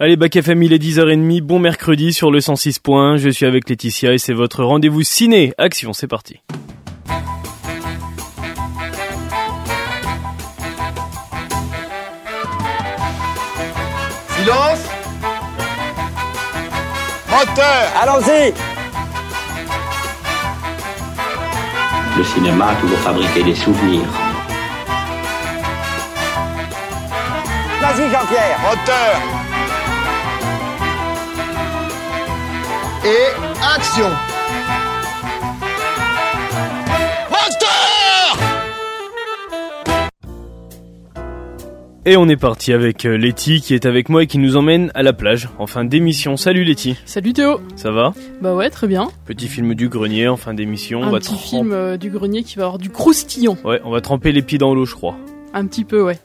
Allez, Bac FM, il est 10h30, bon mercredi sur le 106 points. Je suis avec Laetitia et c'est votre rendez-vous ciné. Action, c'est parti. Silence Moteur Allons-y Le cinéma a toujours fabriqué des souvenirs. Vas-y Jean-Pierre Moteur Et action Et on est parti avec euh, Letty qui est avec moi et qui nous emmène à la plage en fin d'émission. Salut Letty, Salut Théo ça va? Bah ouais, très bien. Petit film du grenier en fin d'émission. un va petit film euh, du grenier qui va avoir du croustillant. Ouais, on va tremper les pieds dans l'eau, je crois. Un petit peu, ouais.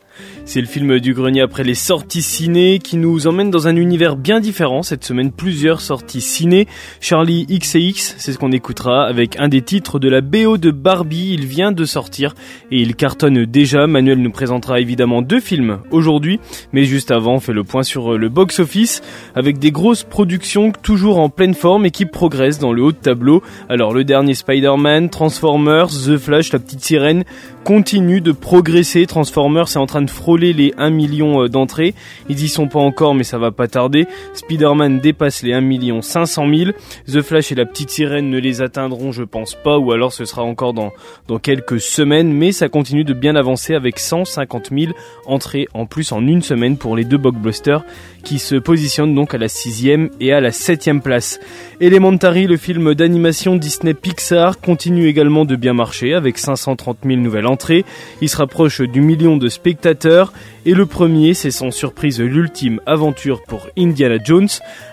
C'est le film du grenier après les sorties ciné qui nous emmène dans un univers bien différent. Cette semaine, plusieurs sorties ciné. Charlie XCX, c'est ce qu'on écoutera avec un des titres de la BO de Barbie. Il vient de sortir et il cartonne déjà. Manuel nous présentera évidemment deux films aujourd'hui. Mais juste avant, on fait le point sur le box-office avec des grosses productions toujours en pleine forme et qui progressent dans le haut de tableau. Alors le dernier Spider-Man, Transformers, The Flash, la petite sirène continue de progresser. Transformers est en train de les 1 million euh, d'entrées. Ils y sont pas encore, mais ça va pas tarder. Spider-Man dépasse les 1 million 500 000. The Flash et la petite sirène ne les atteindront, je pense pas, ou alors ce sera encore dans, dans quelques semaines, mais ça continue de bien avancer avec 150 000 entrées en plus en une semaine pour les deux blockbusters qui se positionnent donc à la sixième et à la septième place. Elementary, le film d'animation Disney Pixar, continue également de bien marcher avec 530 000 nouvelles entrées. Il se rapproche du million de spectateurs. Et le premier, c'est sans surprise l'ultime aventure pour Indiana Jones.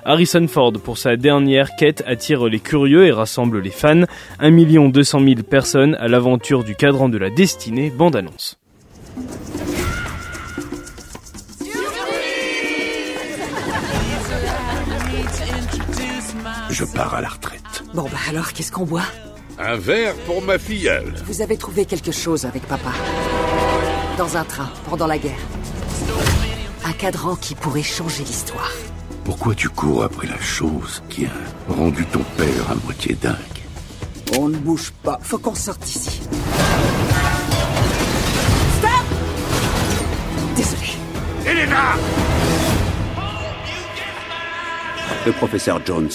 Harrison Ford, pour sa dernière quête, attire les curieux et rassemble les fans. 1 200 000 personnes à l'aventure du cadran de la destinée, bande annonce. Je pars à la retraite. Bon bah alors, qu'est-ce qu'on boit? Un verre pour ma filleule. Vous avez trouvé quelque chose avec papa. Dans un train, pendant la guerre. Un cadran qui pourrait changer l'histoire. Pourquoi tu cours après la chose qui a rendu ton père à moitié dingue? On ne bouge pas, faut qu'on sorte d'ici. Stop Désolé. Elena Le professeur Jones.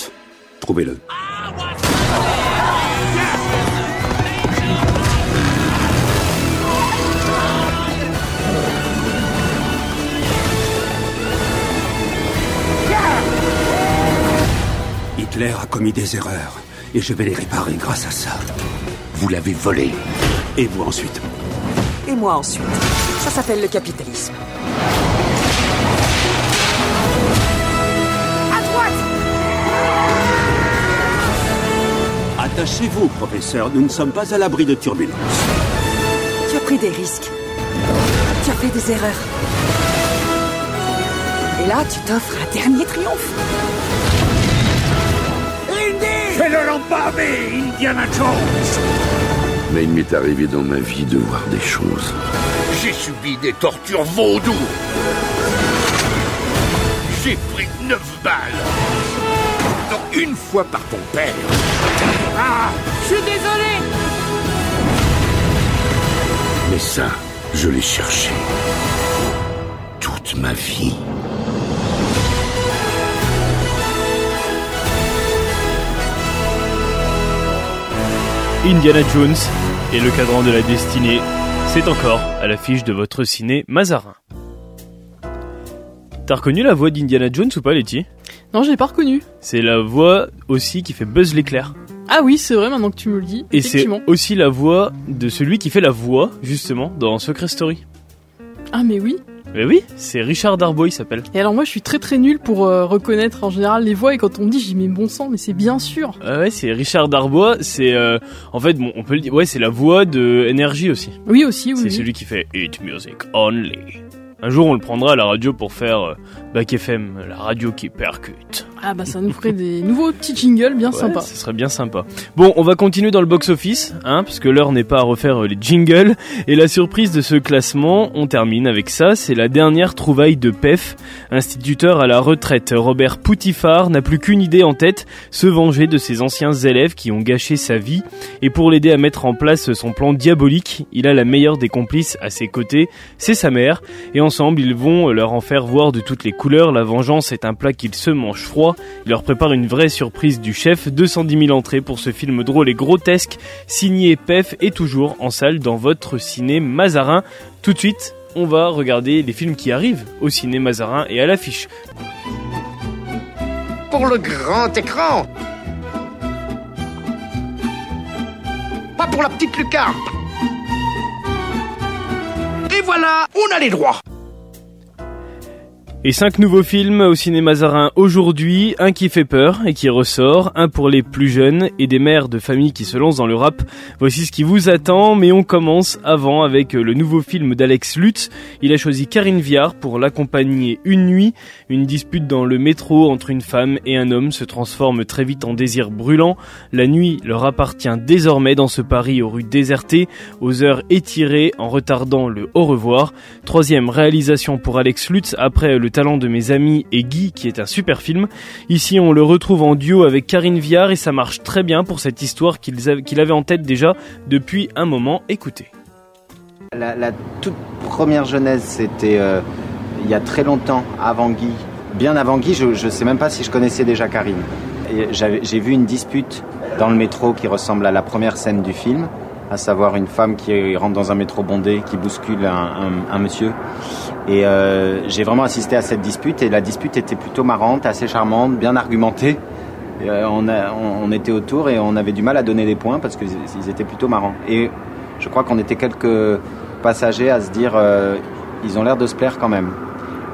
Hitler a commis des erreurs et je vais les réparer grâce à ça. Vous l'avez volé. Et vous ensuite Et moi ensuite. Ça s'appelle le capitalisme. Attachez-vous, professeur. Nous ne sommes pas à l'abri de turbulences. Tu as pris des risques. Tu as fait des erreurs. Et là, tu t'offres un dernier triomphe. Fais le lambavé, Indiana Jones Mais il m'est arrivé dans ma vie de voir des choses. J'ai subi des tortures vaudou J'ai pris neuf balles Dont une fois par ton père Ah Je suis désolé Mais ça, je l'ai cherché. Toute ma vie. Indiana Jones et le cadran de la destinée, c'est encore à l'affiche de votre ciné Mazarin. T'as reconnu la voix d'Indiana Jones ou pas, Letty? Non, je l'ai pas reconnu. C'est la voix aussi qui fait Buzz l'éclair. Ah oui, c'est vrai, maintenant que tu me le dis. Et c'est aussi la voix de celui qui fait la voix, justement, dans Secret Story. Ah mais oui. Mais oui, c'est Richard Darboy, il s'appelle. Et alors moi, je suis très très nul pour euh, reconnaître en général les voix et quand on me dit, j'y mets bon sang, mais c'est bien sûr. Ah ouais, c'est Richard Darbois, c'est... euh, en fait, bon, on peut le dire, ouais, c'est la voix de Energy aussi. Oui aussi, oui. c'est oui. celui qui fait Eat Music Only. Un jour, on le prendra à la radio pour faire euh, Bac FM, la radio qui percute. Ah bah ça nous ferait des nouveaux petits jingles bien Ouais, sympas. Ce serait bien sympa. Bon, on va continuer dans le box-office, hein, parce que l'heure n'est pas à refaire euh, les jingles. Et la surprise de ce classement, on termine avec ça, c'est la dernière trouvaille de PEF. Instituteur à la retraite, Robert Poutifard n'a plus qu'une idée en tête, se venger de ses anciens élèves qui ont gâché sa vie. Et pour l'aider à mettre en place son plan diabolique, il a la meilleure des complices à ses côtés, c'est sa mère. Et ils vont leur en faire voir de toutes les couleurs. La vengeance est un plat qu'ils se mangent froid. Il leur prépare une vraie surprise du chef. 210 000 entrées pour ce film drôle et grotesque, signé PEF et toujours en salle dans votre ciné Mazarin. Tout de suite, on va regarder les films qui arrivent au ciné Mazarin et à l'affiche. Pour le grand écran. Pas pour la petite lucarne. Et voilà, on a les droits. Et cinq nouveaux films au ciné Mazarin aujourd'hui, un qui fait peur et qui ressort, un pour les plus jeunes et des mères de famille qui se lancent dans le rap. Voici ce qui vous attend, mais on commence avant avec le nouveau film d'Alex Lutz. Il a choisi Karine Viard pour l'accompagner une nuit. Une dispute dans le métro entre une femme et un homme se transforme très vite en désir brûlant. La nuit leur appartient désormais dans ce Paris aux rues désertées, aux heures étirées en retardant le au revoir. Troisième réalisation pour Alex Lutz après le talent de mes amis et Guy qui est un super film. Ici on le retrouve en duo avec Karine Viard et ça marche très bien pour cette histoire qu'il avait en tête déjà depuis un moment. Écoutez. La, toute première genèse, c'était euh, il y a très longtemps, avant Guy. Bien avant Guy, je ne sais même pas si je connaissais déjà Karine. J'ai vu une dispute dans le métro qui ressemble à la première scène du film, à savoir une femme qui rentre dans un métro bondé, qui bouscule un, monsieur. Et euh, j'ai vraiment assisté à cette dispute et la dispute était plutôt marrante, assez charmante, bien argumentée. Euh, on, était autour et on avait du mal à donner des points parce qu'ils ils étaient plutôt marrants. Et je crois qu'on était quelques passagers à se dire euh, ils ont l'air de se plaire quand même.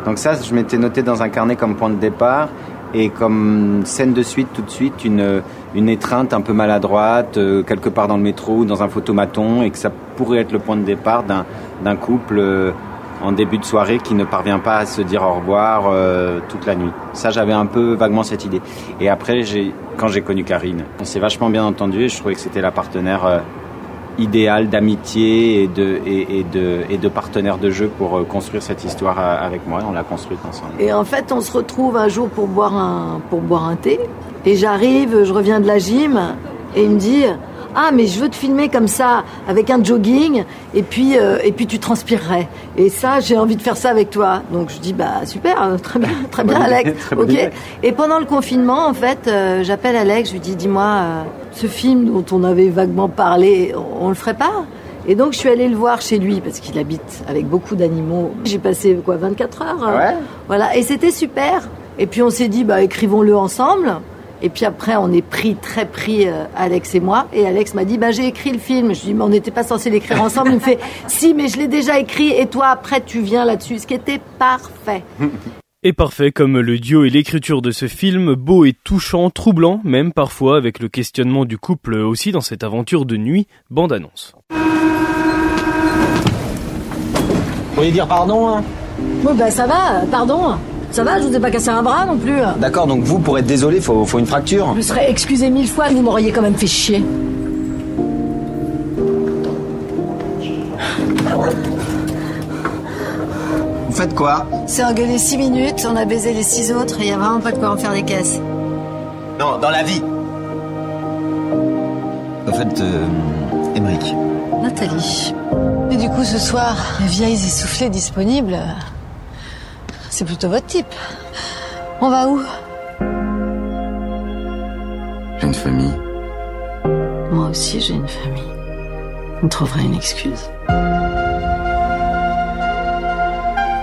Donc ça, je m'étais noté dans un carnet comme point de départ et comme scène de suite tout de suite une, une étreinte un peu maladroite euh, quelque part dans le métro ou dans un photomaton et que ça pourrait être le point de départ d'un couple euh, en début de soirée qui ne parvient pas à se dire au revoir euh, toute la nuit. Ça, j'avais un peu vaguement cette idée. Et après, quand j'ai connu Karine, on s'est vachement bien entendu et je trouvais que c'était la partenaire idéale d'amitié et de, et, et de, et de partenaire de jeu pour euh, construire cette histoire euh, avec moi. On l'a construite ensemble. Et en fait, on se retrouve un jour pour boire un, pour boire un thé. Et j'arrive, je reviens de la gym, et il me dit Ah, mais je veux te filmer comme ça, avec un jogging, et puis, euh, et puis tu transpirerais. Et ça, j'ai envie de faire ça avec toi. Donc je dis Bah super, euh, très bien, très bien, Alex. très ok. Et pendant le confinement, en fait, euh, j'appelle Alex, je lui dis Dis-moi, euh, ce film dont on avait vaguement parlé, on, on le ferait pas et donc je suis allée le voir chez lui parce qu'il habite avec beaucoup d'animaux. J'ai passé quoi 24 heures. euh, Ouais. voilà, et c'était super. Et puis on s'est dit, bah écrivons-le ensemble. Et puis après, on est pris, très pris, euh, Alex et moi. Et Alex m'a dit, bah j'ai écrit le film. Je dis, mais on n'était pas censé l'écrire ensemble. Il me fait, si, mais je l'ai déjà écrit. Et toi, après, tu viens là-dessus. Ce qui était parfait. Et parfait comme le duo et l'écriture de ce film, beau et touchant, troublant même parfois avec le questionnement du couple aussi dans cette aventure de nuit, bande-annonce. Vous voulez dire pardon hein Bon, bah ça va, pardon. Ça va, je vous ai pas cassé un bras non plus. D'accord, donc vous, pour être désolé, faut, faut une fracture. Je me serais excusé mille fois, vous m'auriez quand même fait chier. Vous faites quoi C'est engueulé six minutes, on a baisé les six autres, et y a vraiment pas de quoi en faire des caisses. Non, dans la vie. Au fait, euh, Émeric, Nathalie. Et du coup, ce soir, les vieilles essoufflées disponibles, c'est plutôt votre type. On va où? J'ai une famille. Moi aussi, j'ai une famille. On trouverait une excuse.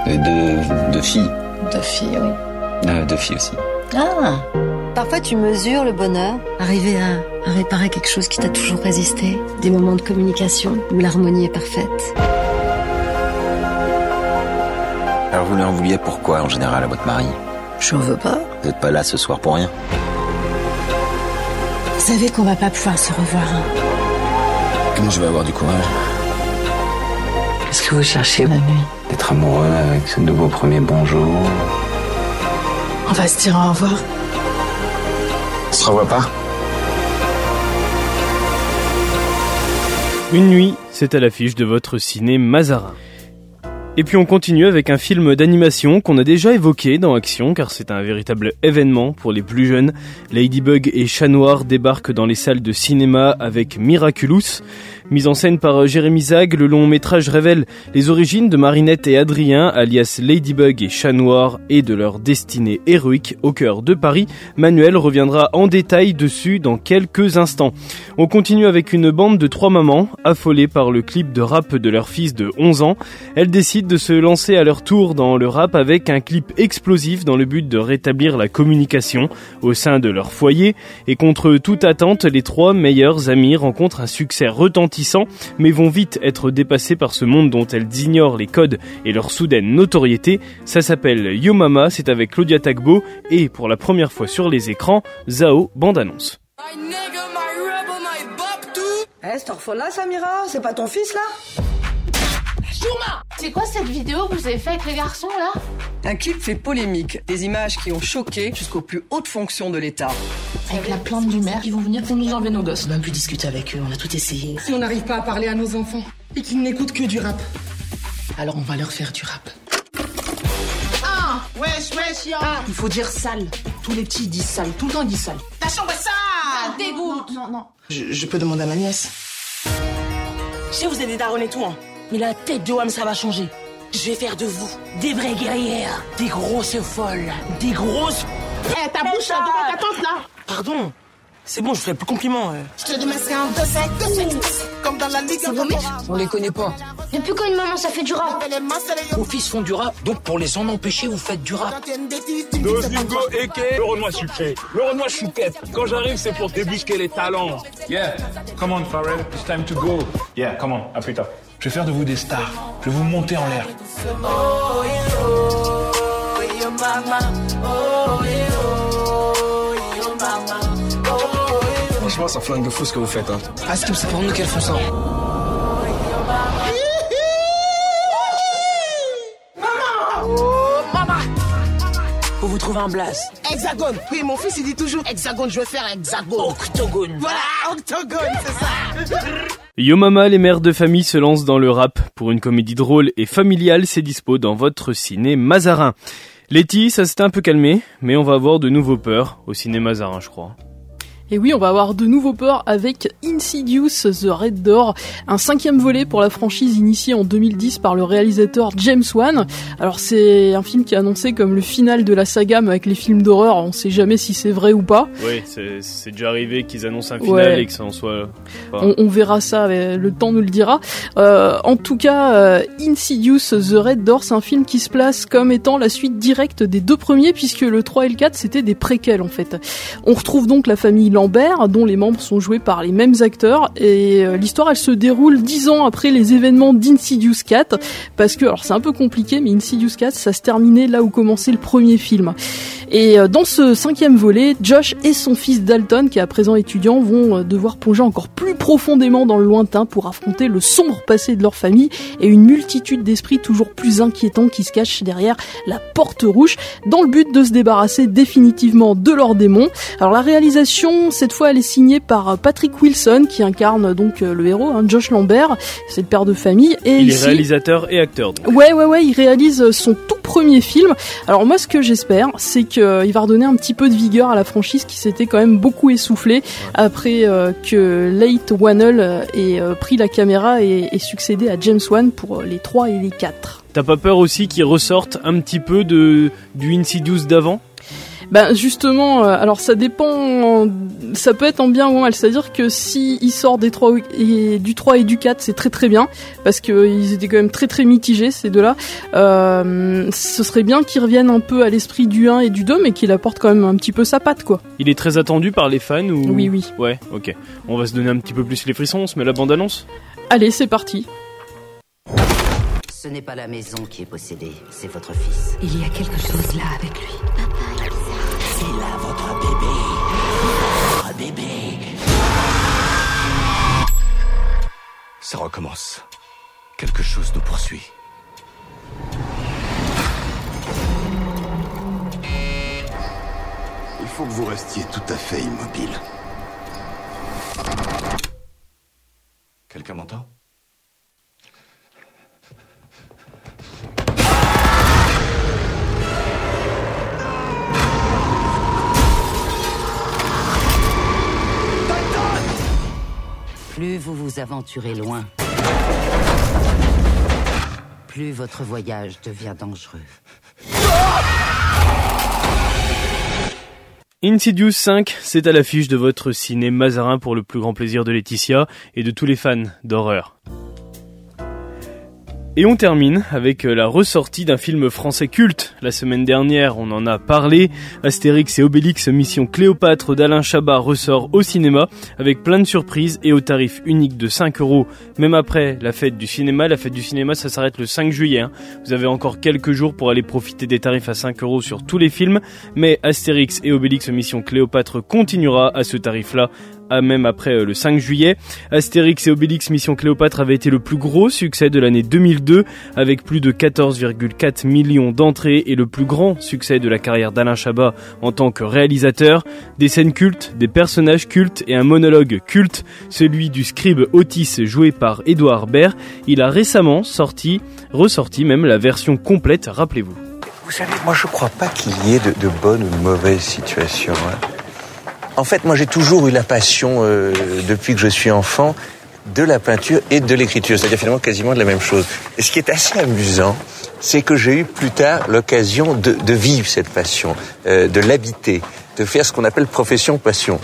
Euh, de, de filles. De filles, oui. Euh, de filles aussi. Ah Parfois, tu mesures le bonheur. Arriver à, à réparer quelque chose qui t'a toujours résisté. Des moments de communication où l'harmonie est parfaite. Alors vous leur vouliez pourquoi en général à votre mari? J'en veux pas. Vous n'êtes pas là ce soir pour rien? Vous savez qu'on va pas pouvoir se revoir. hein. Comment je vais avoir du courage? Qu'est-ce que vous cherchez la nuit D'être amoureux avec ce nouveau premier bonjour. On va se dire au revoir. On se revoit pas Une nuit, c'est à l'affiche de votre ciné Mazarin. Et puis on continue avec un film d'animation qu'on a déjà évoqué dans Action car c'est un véritable événement pour les plus jeunes. Ladybug et Chat Noir débarquent dans les salles de cinéma avec Miraculous. Mise en scène par Jérémy Zag, le long métrage révèle les origines de Marinette et Adrien, alias Ladybug et Chat Noir, et de leur destinée héroïque au cœur de Paris. Manuel reviendra en détail dessus dans quelques instants. On continue avec une bande de trois mamans, affolées par le clip de rap de leur fils de 11 ans. Elles décident de se lancer à leur tour dans le rap avec un clip explosif dans le but de rétablir la communication au sein de leur foyer. Et contre toute attente, les trois meilleures amies rencontrent un succès retentissant mais vont vite être dépassées par ce monde dont elles ignorent les codes et leur soudaine notoriété. Ça s'appelle Yo Mama, c'est avec Claudia Tagbo et pour la première fois sur les écrans, Zao bande-annonce. Eh, cette là, Samira C'est pas ton fils, là? C'est quoi cette vidéo que vous avez fait avec les garçons, là? Un clip fait polémique. Des images qui ont choqué jusqu'aux plus hautes fonctions de l'État. Avec la plante du maire, ils vont venir pour nous enlever nos gosses. On a pu discuter avec eux, on a tout essayé. Si on n'arrive pas à parler à nos enfants et qu'ils n'écoutent que du rap, Alors on va leur faire du rap. Ah Wesh, wesh, ya Il faut dire sale. Tous les petits disent sale. Tout le temps ils disent sale. Ta chambre est sale Dégoûte Non, non. je, je peux demander à ma nièce Je sais, vous avez des darons et tout, hein. Mais la tête de Wam, ça va changer. Je vais faire de vous des vraies guerrières, des grosses folles, des grosses... Eh, ta bouche, là, devant ta tante, là Pardon C'est bon, je ferai plus compliment. euh. Je te demande c'est un 2 Comme dans la Ligue On les connaît pas. Depuis quand une maman, ça fait du rap Vos fils font du rap, donc pour les en empêcher, vous faites du rap. Eke, le Renoir sucré, le Renoir chouquette. Quand j'arrive, c'est pour débusquer les talents. Yeah, come on Pharrell, it's time to go. Yeah, come on, à plus tard. Je vais faire de vous des stars. Je vais vous monter en l'air. Franchement, ça flingue de fou ce que vous faites. Hein. Ah, c'est pour nous qu'elles font ça. Vous trouver un blast. Hexagone. Oui, mon fils, il dit toujours hexagone. Je vais faire hexagone. Octogone. Voilà, octogone, c'est ça. Yo Mama, les mères de famille se lancent dans le rap. Pour une comédie drôle et familiale, c'est dispo dans votre ciné Mazarin. Letty, ça s'est un peu calmé, mais on va avoir de nouveaux peurs au ciné Mazarin, je crois. Et oui, on va avoir de nouveaux peurs avec Insidious The Red Door, un cinquième volet pour la franchise initiée en 2010 par le réalisateur James Wan. Alors c'est un film qui est annoncé comme le final de la saga, mais avec les films d'horreur, on sait jamais si c'est vrai ou pas. Oui, c'est déjà arrivé qu'ils annoncent un final Ouais. et que ça en soit. On, on verra ça, le temps nous le dira. Euh, en tout cas, euh, Insidious The Red Door, c'est un film qui se place comme étant la suite directe des deux premiers, puisque le 3 et le 4, c'était des préquels en fait. On retrouve donc la famille Lambert, dont les membres sont joués par les mêmes acteurs, et euh, l'histoire, elle se déroule dix ans après les événements d'Insidious 4, parce que, alors c'est un peu compliqué, mais Insidious 4, ça se terminait là où commençait le premier film. Et euh, dans ce cinquième volet, Josh et son fils Dalton, qui est à présent étudiant, vont euh, devoir plonger encore plus profondément dans le lointain pour affronter le sombre passé de leur famille et une multitude d'esprits toujours plus inquiétants qui se cachent derrière la porte rouge, dans le but de se débarrasser définitivement de leurs démons. Alors la réalisation, cette fois, elle est signée par euh, Patrick Wilson, qui incarne donc le héros, hein, Josh Lambert, c'est le père de famille. Et Il est réalisateur et acteur. donc. Ouais, ouais, ouais, il réalise son tout premier film. Alors moi, ce que j'espère, c'est qu'il va redonner un petit peu de vigueur à la franchise qui s'était quand même beaucoup essoufflée après euh, que Late Whannell euh, ait euh, pris la caméra et, et succédé à James Wan pour euh, les 3 et les 4. T'as pas peur aussi qu'ils ressortent un petit peu de du Insidious d'avant? Ben justement, euh, alors ça dépend, ça peut être en bien ou en mal. C'est-à-dire que si il sort des 3 et, du 3 et du 4, c'est très très bien, parce qu'ils étaient quand même très très mitigés ces deux-là. Euh, ce serait bien qu'ils reviennent un peu à l'esprit du 1 et du 2, mais qu'il apporte quand même un petit peu sa patte, quoi. Il est très attendu par les fans ou? Oui, oui. Ouais, ok. On va se donner un petit peu plus les frissons, on se met la bande annonce. Allez, c'est parti. Ce n'est pas la maison qui est possédée, c'est votre fils. Il y a quelque chose là avec lui. C'est là votre bébé. Votre bébé. Ça recommence. Quelque chose nous poursuit. Il faut que vous restiez tout à fait immobile. Quelqu'un m'entend? Vous vous aventurez loin, plus votre voyage devient dangereux. Insidious 5, c'est à l'affiche de votre ciné Mazarin pour le plus grand plaisir de Laetitia et de tous les fans d'horreur. Et on termine avec euh, la ressortie d'un film français culte. La semaine dernière, on en a parlé. Astérix et Obélix Mission Cléopâtre d'Alain Chabat ressort au cinéma avec plein de surprises et au tarif unique de 5 euros. Même après la fête du cinéma, la fête du cinéma ça s'arrête le 5 juillet. Hein. Vous avez encore quelques jours pour aller profiter des tarifs à 5 euros sur tous les films. Mais Astérix et Obélix Mission Cléopâtre continuera à ce tarif-là même après euh, le 5 juillet. Astérix et Obélix Mission Cléopâtre avait été le plus gros succès de l'année 2002 avec plus de 14,4 millions d'entrées et le plus grand succès de la carrière d'Alain Chabat en tant que réalisateur. Des scènes cultes, des personnages cultes et un monologue culte, celui du scribe Otis joué par Edouard Baird. Il a récemment sorti, ressorti même la version complète, rappelez-vous. Moi je crois pas qu'il y ait de, de bonnes ou de mauvaises situations. Hein. En fait, moi j'ai toujours eu la passion, euh, depuis que je suis enfant, de la peinture et de l'écriture, c'est-à-dire finalement quasiment de la même chose. Et ce qui est assez amusant, c'est que j'ai eu plus tard l'occasion de, de, vivre cette passion, euh, de l'habiter, de faire ce qu'on appelle profession passion.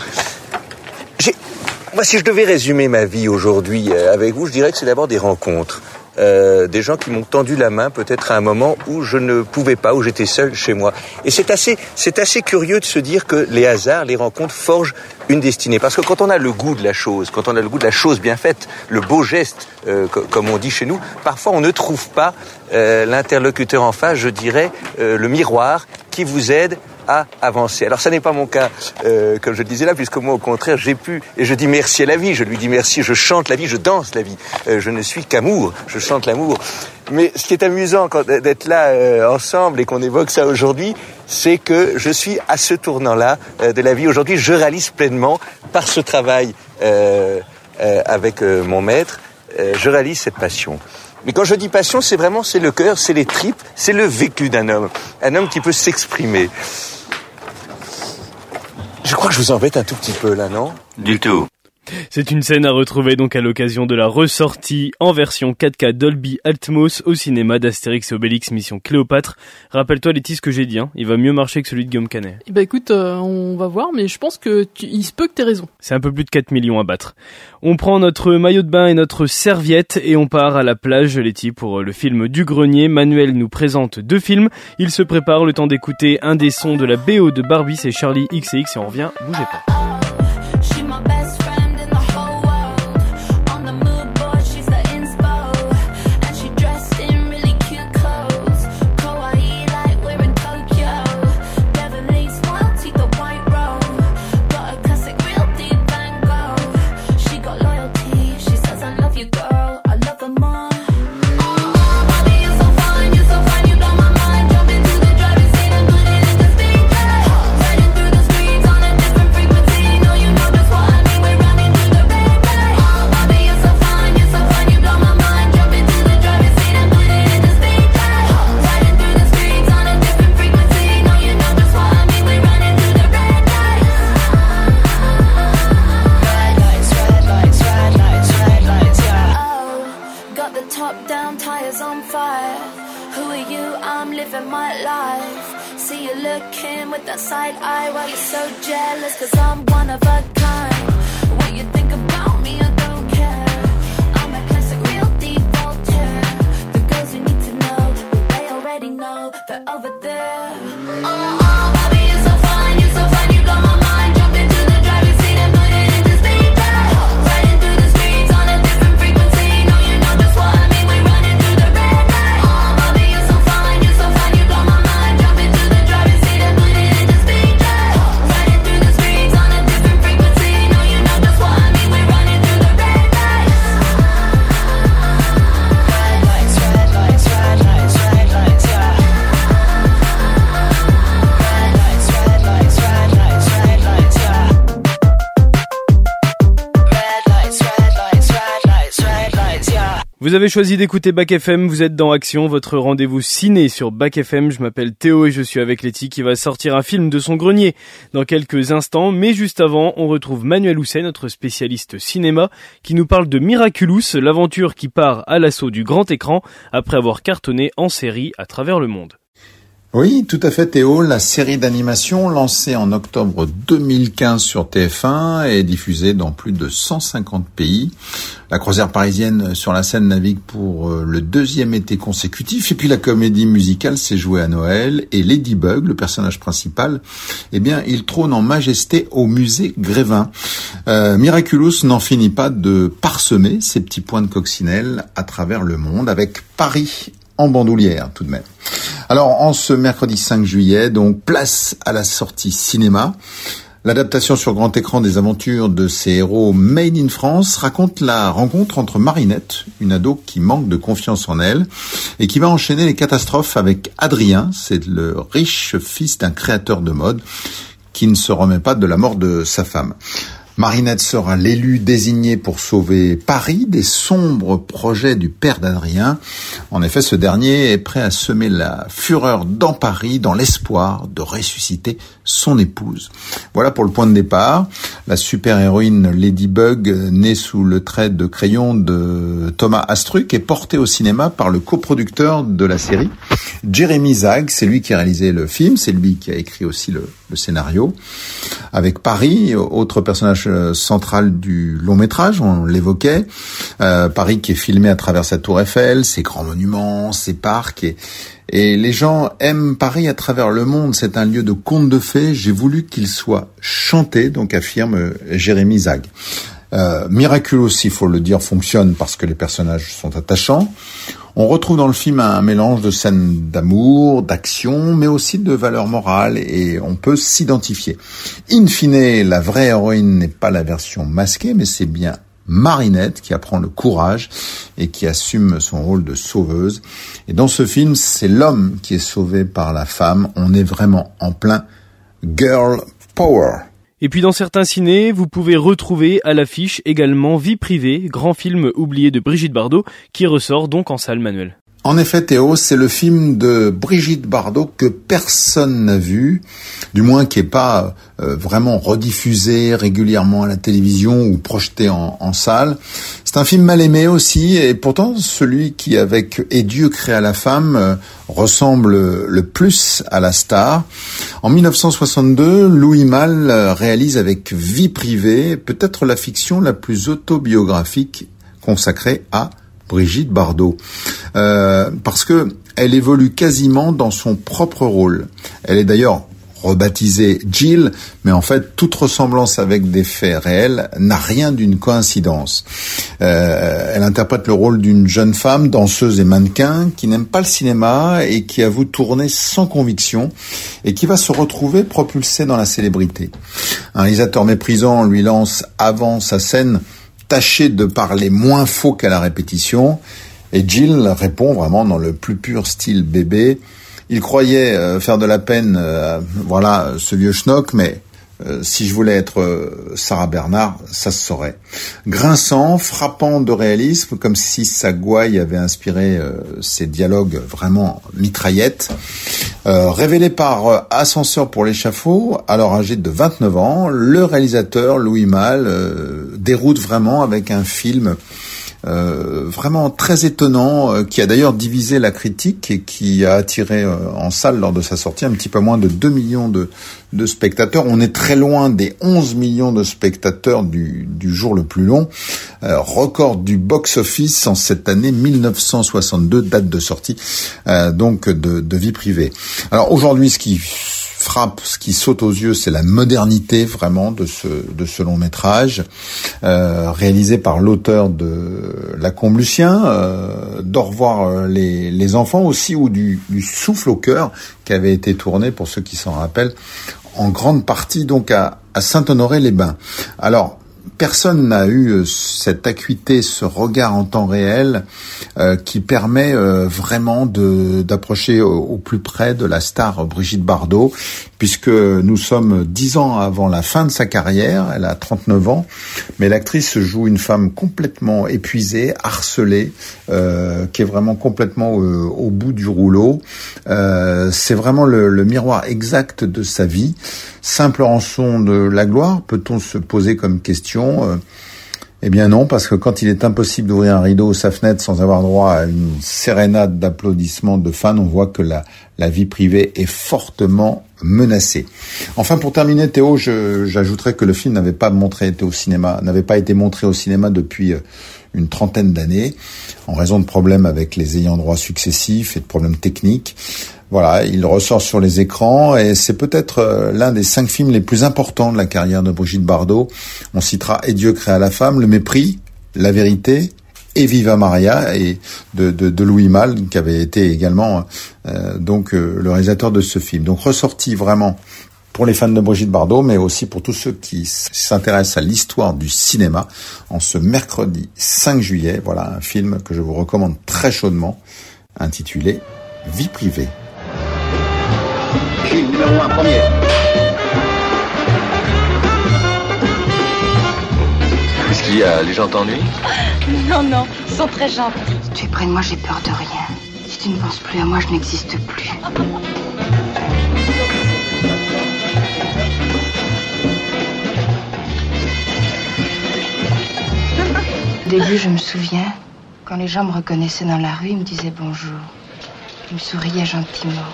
Moi, si je devais résumer ma vie aujourd'hui euh, avec vous, je dirais que c'est d'abord des rencontres. Euh, des gens qui m'ont tendu la main peut-être à un moment où je ne pouvais pas, où j'étais seul chez moi. Et c'est assez, c'est assez curieux de se dire que les hasards, les rencontres forgent une destinée. Parce que quand on a le goût de la chose, quand on a le goût de la chose bien faite, le beau geste, euh, comme on dit chez nous, parfois on ne trouve pas euh, l'interlocuteur en face, je dirais, euh, le miroir qui vous aide à avancer. Alors ça n'est pas mon cas, euh, comme je le disais là, puisque moi au contraire j'ai pu, et je dis merci à la vie, je lui dis merci, je chante la vie, je danse la vie, euh, je ne suis qu'amour, je chante l'amour. Mais ce qui est amusant d'être là euh, ensemble et qu'on évoque ça aujourd'hui, c'est que je suis à ce tournant-là euh, de la vie. Aujourd'hui, je réalise pleinement, par ce travail euh, avec mon maître, je réalise cette passion. Mais quand je dis passion, c'est vraiment c'est le cœur, c'est les tripes, c'est le vécu d'un homme, un homme qui peut s'exprimer. Je crois que je vous embête un tout petit peu là, non? Du tout. C'est une scène à retrouver donc à l'occasion de la ressortie en version 4K Dolby Atmos au cinéma d'Astérix et Obélix Mission Cléopâtre. Rappelle-toi Letty ce que j'ai dit, hein. il va mieux marcher que celui de Guillaume Canet. Bah écoute, euh, on va voir, mais je pense que il se peut que t'aies raison. C'est un peu plus de 4 millions à battre. On prend notre maillot de bain et notre serviette et on part à la plage Letty pour le film du grenier. Manuel nous présente deux films. Il se prépare le temps d'écouter un des sons de la BO de Barbie, c'est Charlie XX et on revient, bougez pas. Vous avez choisi d'écouter Bac FM, vous êtes dans Action, votre rendez-vous ciné sur Bac FM. Je m'appelle Théo et je suis avec Letty qui va sortir un film de son grenier dans quelques instants. Mais juste avant, on retrouve Manuel Housset, notre spécialiste cinéma, qui nous parle de Miraculous, l'aventure qui part à l'assaut du grand écran après avoir cartonné en série à travers le monde. Oui, tout à fait Théo. La série d'animation lancée en octobre 2015 sur TF1 est diffusée dans plus de 150 pays. La croisière parisienne sur la scène navigue pour euh, le deuxième été consécutif. Et puis la comédie musicale s'est jouée à Noël. Et Ladybug, le personnage principal, eh bien, il trône en majesté au musée Grévin. Euh, Miraculous n'en finit pas de parsemer ses petits points de coccinelle à travers le monde avec Paris en bandoulière tout de même. Alors en ce mercredi 5 juillet, donc place à la sortie cinéma. L'adaptation sur grand écran des aventures de ces héros made in France raconte la rencontre entre Marinette, une ado qui manque de confiance en elle, et qui va enchaîner les catastrophes avec Adrien, c'est le riche fils d'un créateur de mode, qui ne se remet pas de la mort de sa femme. Marinette sera l'élu désigné pour sauver Paris des sombres projets du père d'Adrien. En effet, ce dernier est prêt à semer la fureur dans Paris dans l'espoir de ressusciter son épouse. Voilà pour le point de départ. La super-héroïne Ladybug, née sous le trait de crayon de Thomas Astruc, est portée au cinéma par le coproducteur de la série, Jeremy Zag. C'est lui qui a réalisé le film, c'est lui qui a écrit aussi le, le scénario. Avec Paris, autre personnage euh, centrale du long métrage, on l'évoquait. Euh, Paris qui est filmé à travers sa tour Eiffel, ses grands monuments, ses parcs. Et, les gens aiment Paris à travers le monde. C'est un lieu de conte de fées. J'ai voulu qu'il soit chanté, donc affirme Jérémy Zag. Euh, Miraculous, il faut le dire, fonctionne parce que les personnages sont attachants. On retrouve dans le film un mélange de scènes d'amour, d'action, mais aussi de valeurs morales et on peut s'identifier. In fine, la vraie héroïne n'est pas la version masquée, mais c'est bien Marinette qui apprend le courage et qui assume son rôle de sauveuse. Et dans ce film, c'est l'homme qui est sauvé par la femme. On est vraiment en plein girl power. Et puis dans certains cinés, vous pouvez retrouver à l'affiche également Vie privée, grand film oublié de Brigitte Bardot, qui ressort donc en salle manuelle. En effet, Théo, c'est le film de Brigitte Bardot que personne n'a vu, du moins qui n'est pas euh, vraiment rediffusé régulièrement à la télévision ou projeté en, salle. C'est un film mal aimé aussi, et pourtant celui qui, avec Et Dieu créa la femme, euh, ressemble le plus à la star. En 1962, Louis Malle réalise avec Vie privée peut-être la fiction la plus autobiographique consacrée à Brigitte Bardot, euh, parce que elle évolue quasiment dans son propre rôle. Elle est d'ailleurs rebaptisée Jill, mais en fait toute ressemblance avec des faits réels n'a rien d'une coïncidence. Euh, elle interprète le rôle d'une jeune femme danseuse et mannequin qui n'aime pas le cinéma et qui avoue tourner sans conviction et qui va se retrouver propulsée dans la célébrité. Un réalisateur méprisant lui lance avant sa scène tâcher de parler moins faux qu'à la répétition. Et Jill répond vraiment dans le plus pur style bébé. Il croyait euh, faire de la peine, euh, voilà, ce vieux schnock, mais euh, si je voulais être Sarah Bernard, ça se saurait. Grinçant, frappant de réalisme, comme si sa gouaille avait inspiré ses dialogues vraiment mitraillettes. révélé par Ascenseur pour l'échafaud, alors âgé de 29 ans, le réalisateur Louis Malle déroute vraiment avec un film euh, vraiment très étonnant, euh, qui a d'ailleurs divisé la critique et qui a attiré euh, en salle lors de sa sortie un petit peu moins de 2 millions de, de spectateurs. On est très loin des 11 millions de spectateurs du, du jour le plus long. record du box-office en cette année 1962, date de sortie donc de, de vie privée. Alors aujourd'hui, ce qui frappe, ce qui saute aux yeux, c'est la modernité vraiment de ce de ce long métrage euh, réalisé par l'auteur de La Combe Lucien, euh, d'Au revoir euh, les, les enfants aussi ou du, du souffle au cœur qui avait été tourné pour ceux qui s'en rappellent en grande partie donc à, Saint-Honoré-les-Bains. Alors personne n'a eu euh, cette acuité, ce regard en temps réel euh, qui permet euh, vraiment d'approcher au, plus près de la star Brigitte Bardot, puisque nous sommes dix ans avant la fin de sa carrière, elle a 39 ans, mais l'actrice joue une femme complètement épuisée, harcelée, euh, qui est vraiment complètement au, bout du rouleau. Euh, c'est vraiment le, miroir exact de sa vie. Simple rançon de la gloire, peut-on se poser comme question euh, eh bien non, parce que quand il est impossible d'ouvrir un rideau ou sa fenêtre sans avoir droit à une sérénade d'applaudissements de fans, on voit que la, la vie privée est fortement menacée. Enfin, pour terminer, Théo, j'ajouterais que le film n'avait pas montré été au cinéma, n'avait pas été montré au cinéma depuis euh, une trentaine d'années, en raison de problèmes avec les ayants droit successifs et de problèmes techniques. Voilà, il ressort sur les écrans et c'est peut-être euh, l'un des cinq films les plus importants de la carrière de Brigitte Bardot. On citera Et Dieu créa la femme, Le mépris, La vérité et Viva Maria et de, Louis Malle qui avait été également euh, donc euh, le réalisateur de ce film. Donc ressorti vraiment pour les fans de Brigitte Bardot, mais aussi pour tous ceux qui s'intéressent à l'histoire du cinéma en ce mercredi 5 juillet. Voilà un film que je vous recommande très chaudement, intitulé Vie privée. Y a Les gens t'ennuient Non, non, ils sont très gentils. Tu es près de moi, j'ai peur de rien. Si tu ne penses plus à moi, je n'existe plus. Au début, je me souviens, quand les gens me reconnaissaient dans la rue, ils me disaient bonjour. Ils me souriaient gentiment.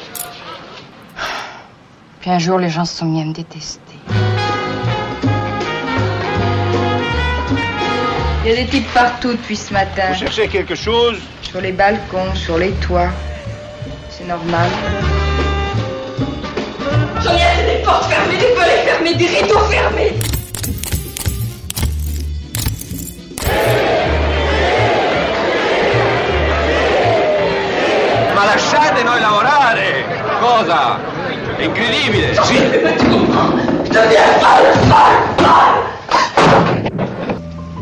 Puis un jour, les gens se sont mis à me détester. Il y a des types partout depuis ce matin. Vous cherchez quelque chose Sur les balcons, sur les toits. C'est normal. J'en ai assez des portes fermées, des volets fermés, des rideaux fermés Ma lasciate noi lavorare! Cosa? incredibile! Sì!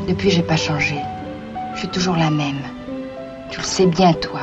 Depuis, j'ai pas changé. Je suis toujours la même. Tu le sais bien, toi.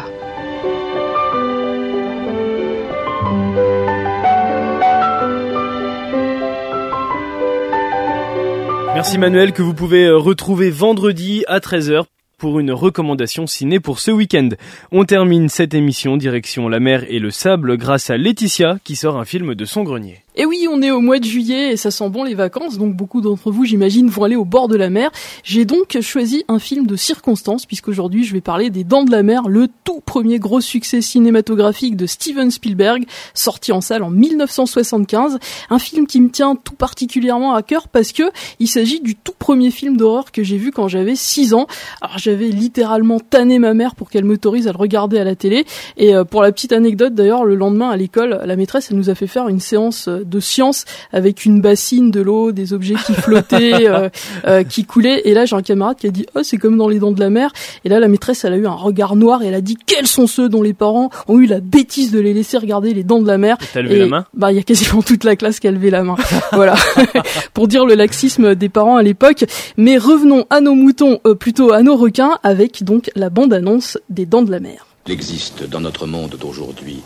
Merci Manuel que vous pouvez euh, retrouver vendredi à 13h pour une recommandation ciné pour ce week-end. On termine cette émission direction la mer et le sable grâce à Laetitia qui sort un film de son grenier. Et oui, on est au mois de juillet et ça sent bon les vacances, donc beaucoup d'entre vous, j'imagine, vont aller au bord de la mer. J'ai donc choisi un film de circonstance, puisqu'aujourd'hui je vais parler des Dents de la mer, le tout premier gros succès cinématographique de Steven Spielberg, sorti en salle en 1975. Un film qui me tient tout particulièrement à cœur parce que il s'agit du tout premier film d'horreur que j'ai vu quand j'avais 6 ans. Alors j'avais littéralement tanné ma mère pour qu'elle m'autorise à le regarder à la télé. Et euh, pour la petite anecdote d'ailleurs, le lendemain à l'école, la maîtresse, elle nous a fait faire une séance euh, de science avec une bassine, de l'eau, des objets qui flottaient, euh, euh, qui coulaient. Et là, j'ai un camarade qui a dit, oh, c'est comme dans les dents de la mer. Et là, la maîtresse, elle a eu un regard noir et elle a dit, quels sont ceux dont les parents ont eu la bêtise de les laisser regarder les dents de la mer. T'as levé la main? Bah, il y a quasiment toute la classe qui a levé la main. voilà. Pour dire le laxisme des parents à l'époque. Mais revenons à nos moutons, euh, plutôt à nos requins, avec donc la bande-annonce des dents de la mer. Il existe dans notre monde d'aujourd'hui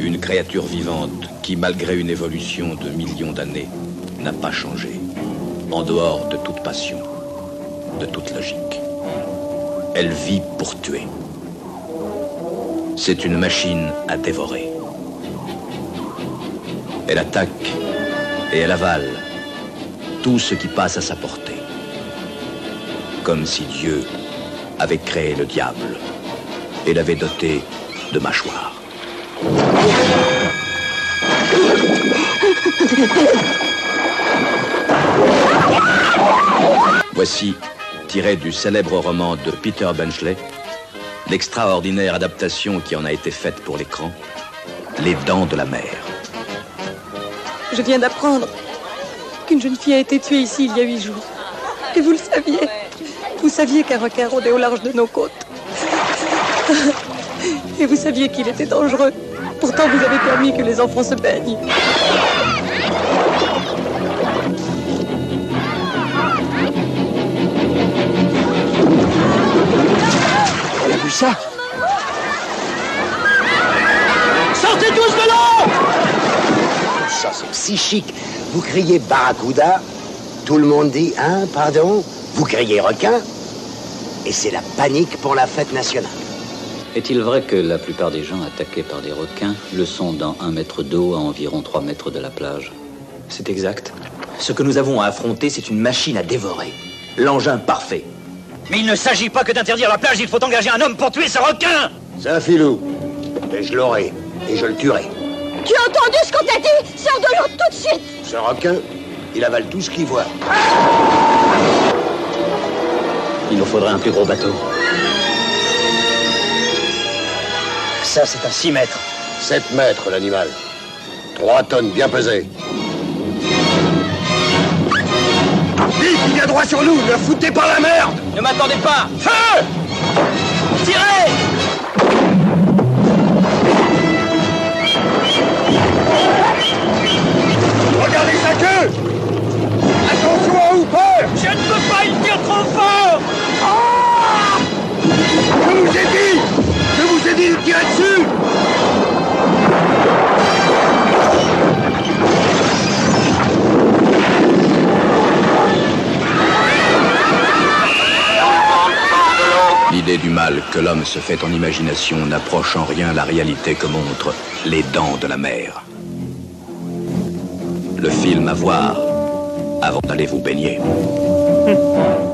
une créature vivante qui, malgré une évolution de millions d'années, n'a pas changé, en dehors de toute passion, de toute logique. Elle vit pour tuer. C'est une machine à dévorer. Elle attaque et elle avale tout ce qui passe à sa portée. Comme si Dieu avait créé le diable et l'avait doté de mâchoires. Voici, tiré du célèbre roman de Peter Benchley, l'extraordinaire adaptation qui en a été faite pour l'écran, Les Dents de la Mer. Je viens d'apprendre qu'une jeune fille a été tuée ici il y a huit jours. Et vous le saviez. Vous saviez qu'un requin rôdait au large de nos côtes. Et vous saviez qu'il était dangereux. Pourtant, vous avez permis que les enfants se baignent. Vu ça Sortez tous de l'eau Ça, c'est si chic. Vous criez barracuda, tout le monde dit hein, pardon. Vous criez requin, et c'est la panique pour la fête nationale. Est-il vrai que la plupart des gens attaqués par des requins le sont dans un mètre d'eau à environ 3 mètres de la plage? C'est exact. Ce que nous avons à affronter, c'est une machine à dévorer. L'engin parfait. Mais il ne s'agit pas que d'interdire la plage, il faut engager un homme pour tuer ce requin C'est un filou. Mais je l'aurai. Et je le tuerai. Tu as entendu ce qu'on t'a dit? Sors de l'eau tout de suite Ce requin, il avale tout ce qu'il voit. Il nous faudrait un plus gros bateau. Ça, c'est un 6 mètres. 7 mètres, l'animal. 3 tonnes bien pesées. Droit sur nous, ne foutez pas la merde. Ne m'attendez pas. Feu Tirez. Regardez sa queue. Attention à Hooper Je ne peux pas il tire trop fort. Ah Je vous ai dit Je vous ai dit de tirer dessus L'idée du mal que l'homme se fait en imagination n'approche en rien la réalité que montrent les dents de la mer. Le film à voir avant d'aller vous baigner.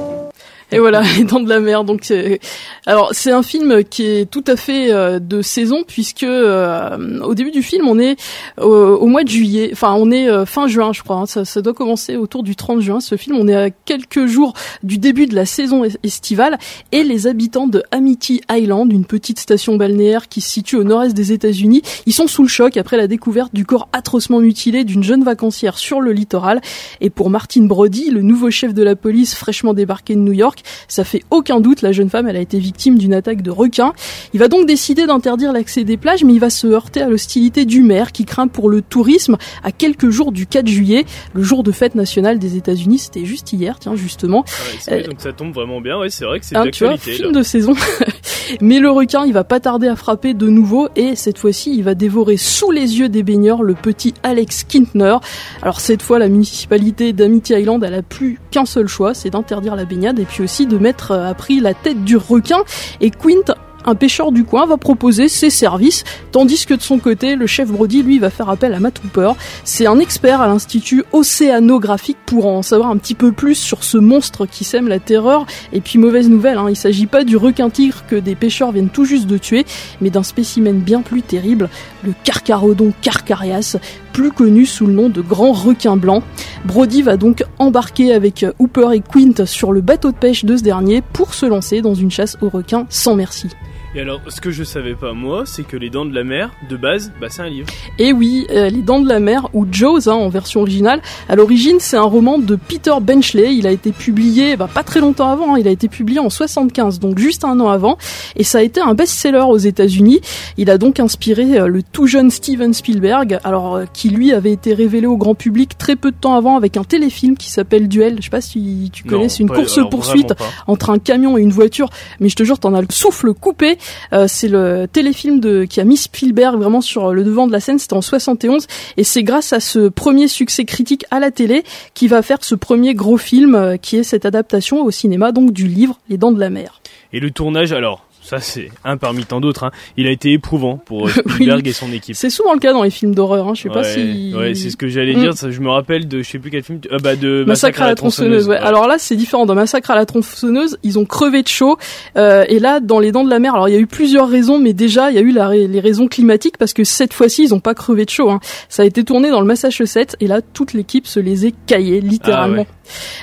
Et voilà, les dents de la mer. Donc, c'est- alors c'est un film qui est tout à fait euh, de saison puisque euh, au début du film, on est euh, au mois de juillet. Enfin, on est euh, fin juin, je crois. hein. Ça, ça doit commencer autour du 30 juin. Ce film, on est à quelques jours du début de la saison es- estivale et les habitants de Amity Island, une petite station balnéaire qui se situe au nord-est des États-Unis, ils sont sous le choc après la découverte du corps atrocement mutilé d'une jeune vacancière sur le littoral. Et pour Martin Brody, le nouveau chef de la police fraîchement débarqué de New York, ça fait aucun doute, la jeune femme, elle a été victime d'une attaque de requins. Il va donc décider d'interdire l'accès des plages, mais il va se heurter à l'hostilité du maire qui craint pour le tourisme à quelques jours du 4 juillet, le jour de fête nationale des États-Unis. C'était juste hier, tiens, justement. Ouais, c'est vrai, donc ça tombe vraiment bien, ouais, c'est vrai que c'est Hein, tu vois, film là. de saison. Mais le requin, il va pas tarder à frapper de nouveau et cette fois-ci, il va dévorer sous les yeux des baigneurs le petit Alex Kintner. Alors cette fois, la municipalité d'Amity Island, elle a plus qu'un seul choix, c'est d'interdire la baignade et puis aussi de mettre à prix la tête du requin. Et Quint un pêcheur du coin va proposer ses services, tandis que de son côté, le chef Brody, lui, va faire appel à Matt Hooper. C'est un expert à l'Institut océanographique pour en savoir un petit peu plus sur ce monstre qui sème la terreur. Et puis, mauvaise nouvelle, hein, il s'agit pas du requin-tigre que des pêcheurs viennent tout juste de tuer, mais d'un spécimen bien plus terrible, le Carcharodon carcarias, plus connu sous le nom de grand requin blanc. Brody va donc embarquer avec Hooper et Quint sur le bateau de pêche de ce dernier pour se lancer dans une chasse aux requins sans merci. Et alors, ce que je savais pas moi, c'est que Les Dents de la Mer, de base, bah c'est un livre. Et oui, euh, Les Dents de la Mer, ou Jaws hein, en version originale, à l'origine c'est un roman de Peter Benchley, il a été publié bah, pas très longtemps avant, hein, il a été publié en 75, donc juste un an avant, et ça a été un best-seller aux États-Unis. Il a donc inspiré euh, le tout jeune Steven Spielberg, alors euh, qui lui avait été révélé au grand public très peu de temps avant avec un téléfilm qui s'appelle Duel, je sais pas si tu connais, c'est une pas- course alors poursuite vraiment pas. entre un camion et une voiture, mais je te jure, t'en as le souffle coupé. Euh, c'est le téléfilm de qui a mis Spielberg vraiment sur le devant de la scène. C'était en 71 et c'est grâce à ce premier succès critique à la télé qui va faire ce premier gros film euh, qui est cette adaptation au cinéma donc du livre Les Dents de la Mer. Et le tournage, alors, ça c'est un parmi tant d'autres, hein, il a été éprouvant pour euh, Spielberg et son équipe. C'est souvent le cas dans les films d'horreur. Hein. Je sais pas si. Ouais, c'est ce que j'allais Mm. dire. Ça, je me rappelle de, je sais plus quel film. Ah bah de Massacre à la tronçonneuse. Ouais. Alors là, c'est différent. Dans Massacre à la tronçonneuse, ils ont crevé de chaud. Euh, et là, dans Les Dents de la Mer, alors il y a eu plusieurs raisons, mais déjà il y a eu la les raisons climatiques parce que cette fois-ci, ils ont pas crevé de chaud. Hein. Ça a été tourné dans le Massachusetts et là, toute l'équipe se les est caillés littéralement. Euh,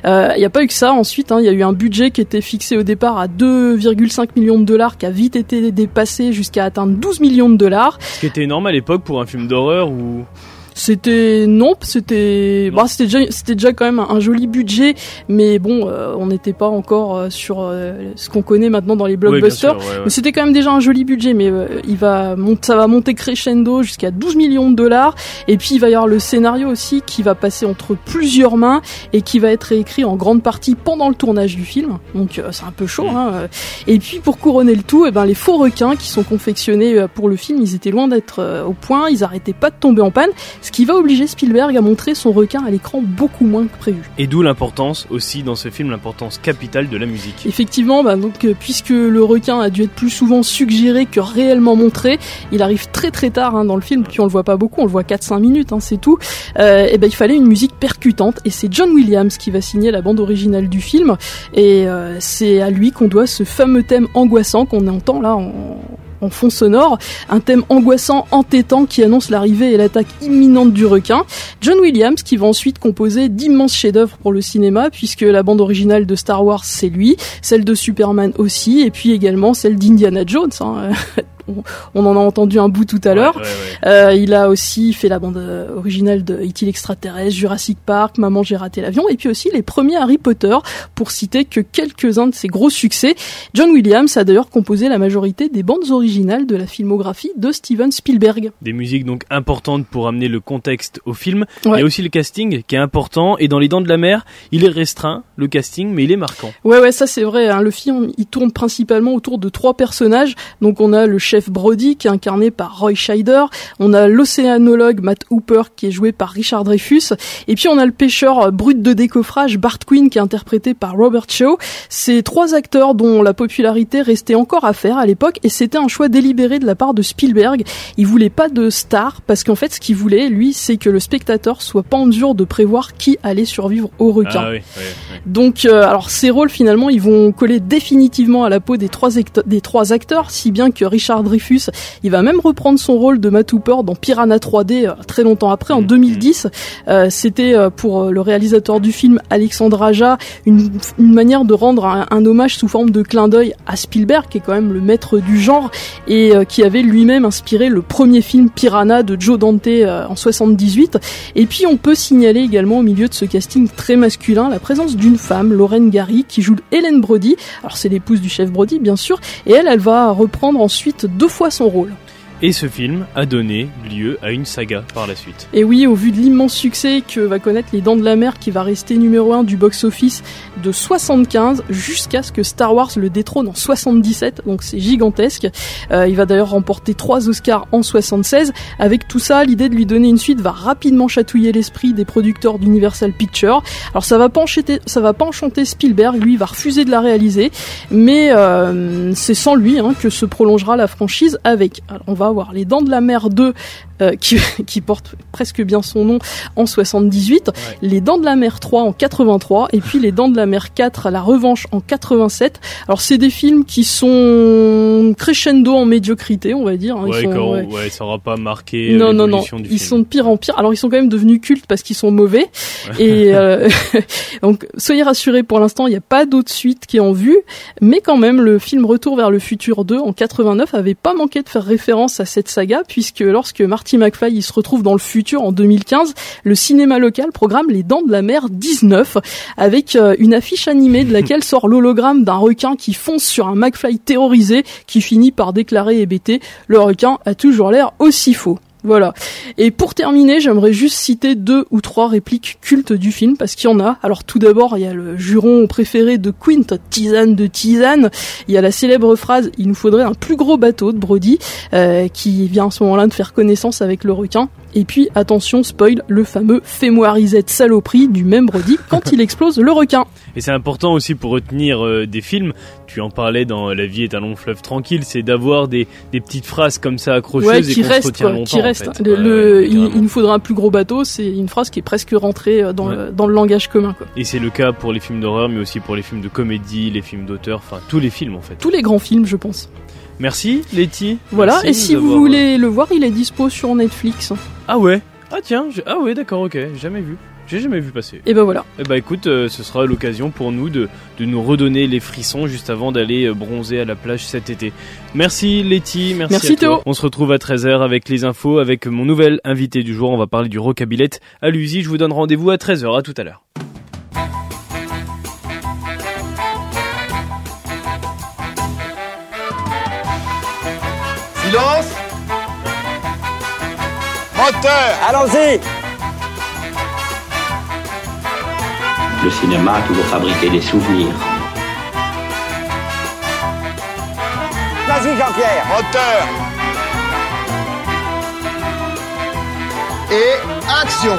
Il n'y a pas eu que ça. Ensuite, hein, il y a eu un budget qui était fixé au départ à 2,5 millions de dollars, qui a vite été dépassé jusqu'à atteindre 12 millions de dollars. Ce qui était énorme à l'époque pour un film d'horreur où. C'était non, c'était bah c'était déjà c'était déjà quand même un, un joli budget, mais bon, euh, on n'était pas encore euh, sur euh, ce qu'on connaît maintenant dans les blockbusters. sûr, ouais, ouais. Mais c'était quand même déjà un joli budget, mais euh, il va ça va monter crescendo jusqu'à 12 millions de dollars, et puis il va y avoir le scénario aussi qui va passer entre plusieurs mains et qui va être écrit en grande partie pendant le tournage du film. Donc euh, c'est un peu chaud. Hein, euh. Et puis pour couronner le tout, eh ben les faux requins qui sont confectionnés pour le film, ils étaient loin d'être au point, ils arrêtaient pas de tomber en panne. Ce qui va obliger Spielberg à montrer son requin à l'écran beaucoup moins que prévu. Et d'où l'importance aussi dans ce film, l'importance capitale de la musique. Effectivement, bah, donc euh, puisque le requin a dû être plus souvent suggéré que réellement montré, il arrive très très tard hein, dans le film, puis on le voit pas beaucoup, on le voit 4-5 minutes, hein, c'est tout. Euh, et ben il fallait une musique percutante, et c'est John Williams qui va signer la bande originale du film, et euh, c'est à lui qu'on doit ce fameux thème angoissant qu'on entend là en, en fond sonore, un thème angoissant, entêtant qui annonce l'arrivée et l'attaque imminente du requin. John Williams qui va ensuite composer d'immenses chefs-d'œuvre pour le cinéma puisque la bande originale de Star Wars c'est lui, celle de Superman aussi et puis également celle d'Indiana Jones. Hein. on, en a entendu un bout tout à l'heure. Euh, il a aussi fait la bande euh, originale de E.T. l'extraterrestre, Jurassic Park, Maman j'ai raté l'avion, et puis aussi les premiers Harry Potter, pour citer que quelques-uns de ses gros succès. John Williams a d'ailleurs composé la majorité des bandes originales de la filmographie de Steven Spielberg. Des musiques donc importantes pour amener le contexte au film. Il y a aussi le casting qui est important, et dans Les Dents de la Mer, il est restreint, le casting, mais il est marquant. Ouais, ouais, ça c'est vrai. Hein. Le film, il tourne principalement autour de trois personnages. Donc on a le chef Brody qui est incarné par Roy Scheider, on a l'océanologue Matt Hooper qui est joué par Richard Dreyfus, et puis on a le pêcheur brut de décoffrage Bart Quinn qui est interprété par Robert Shaw. Ces trois acteurs dont la popularité restait encore à faire à l'époque, et c'était un choix délibéré de la part de Spielberg. Il voulait pas de star parce qu'en fait ce qu'il voulait, lui, c'est que le spectateur soit pas en mesure de prévoir qui allait survivre au requin. Ah Donc, euh, alors ces rôles finalement, ils vont coller définitivement à la peau des trois, des trois acteurs, si bien que Richard Dreyfus, il va même reprendre son rôle de Matt Hooper dans Piranha 3D euh, très longtemps après, en 2010. Euh, C'était euh, pour le réalisateur du film Alexandre Aja une, une manière de rendre un, un, hommage sous forme de clin d'œil à Spielberg, qui est quand même le maître du genre et qui avait lui-même inspiré le premier film Piranha de Joe Dante en 78. Et puis on peut signaler également au milieu de ce casting très masculin la présence d'une femme, Lorraine Gary, qui joue Hélène Brody. Alors c'est l'épouse du chef Brody, bien sûr, et elle, elle va reprendre ensuite deux fois son rôle. Et ce film a donné lieu à une saga par la suite. Et oui, au vu de l'immense succès que va connaître Les Dents de la Mer, qui va rester numéro 1 du box-office de 75 jusqu'à ce que Star Wars le détrône en 77, donc c'est gigantesque. Euh, il va d'ailleurs remporter trois Oscars en 76. Avec tout ça, l'idée de lui donner une suite va rapidement chatouiller l'esprit des producteurs d'Universal Pictures. Alors ça va pas enchanter, ça va pas enchanter Spielberg, lui va refuser de la réaliser, mais euh, c'est sans lui hein, que se prolongera la franchise avec. On va Les Dents de la Mer 2 euh, qui, qui, porte presque bien son nom en 78, ouais. Les Dents de la Mer 3 en 83 et puis Les Dents de la Mer 4 La Revanche en 87. Alors c'est des films qui sont crescendo en médiocrité, on va dire. Hein. Ils ouais, sont, quand, ouais. ouais, ça aura pas marqué non, non, non. Du ils film. sont de pire en pire. Alors ils sont quand même devenus cultes parce qu'ils sont mauvais. et euh, donc soyez rassurés pour l'instant, il n'y a pas d'autre suite qui est en vue, mais quand même le film Retour vers le futur 2 en 89 avait pas manqué de faire référence à cette saga puisque lorsque Marty McFly se retrouve dans le futur en 2015, le cinéma local programme Les Dents de la Mer 19 avec euh, une affiche animée de laquelle sort l'hologramme d'un requin qui fonce sur un McFly terrorisé qui finit par déclarer hébété le requin a toujours l'air aussi faux. Voilà. Et pour terminer, j'aimerais juste citer deux ou trois répliques cultes du film parce qu'il y en a. Alors tout d'abord, il y a le juron préféré de Quint, tisane de tisane. Il y a la célèbre phrase "Il nous faudrait un plus gros bateau" de Brody, euh, qui vient à ce moment-là de faire connaissance avec le requin. Et puis attention, spoil, le fameux "Fais-moi risette saloperie" du même Brody quand il explose le requin. Et c'est important aussi pour retenir euh, des films. Tu en parlais dans La vie est un long fleuve tranquille, c'est d'avoir des, des petites phrases comme ça accrocheuses ouais, et qui qu'on reste, se retient quoi, longtemps. qui reste. en fait. Le, Ouais, le- ouais, il, nous faudra un plus gros bateau. C'est une phrase qui est presque rentrée euh, dans, Ouais. le, dans le langage commun. Quoi. Et c'est le cas pour les films d'horreur, mais aussi pour les films de comédie, les films d'auteur, enfin tous les films en fait. Tous les grands films, je pense. Merci Letty. Voilà. Merci Et si vous voulez le voir, il est dispo sur Netflix. Ah ouais Ah tiens, ah ouais d'accord, ok, jamais vu. J'ai jamais vu passer. Et ben voilà. Eh bah écoute, euh, ce sera l'occasion pour nous de, de nous redonner les frissons juste avant d'aller euh, bronzer à la plage cet été. Merci Letty, merci, Merci à toi. Théo. On se retrouve à 13h avec les infos, avec mon nouvel invité du jour. On va parler du rockabillet à l'usine. Je vous donne rendez-vous à 13h. À tout à l'heure. Silence. Moteur Allons-y. Le cinéma a toujours fabriqué des souvenirs. Vas-y Jean-Pierre. Moteur Et action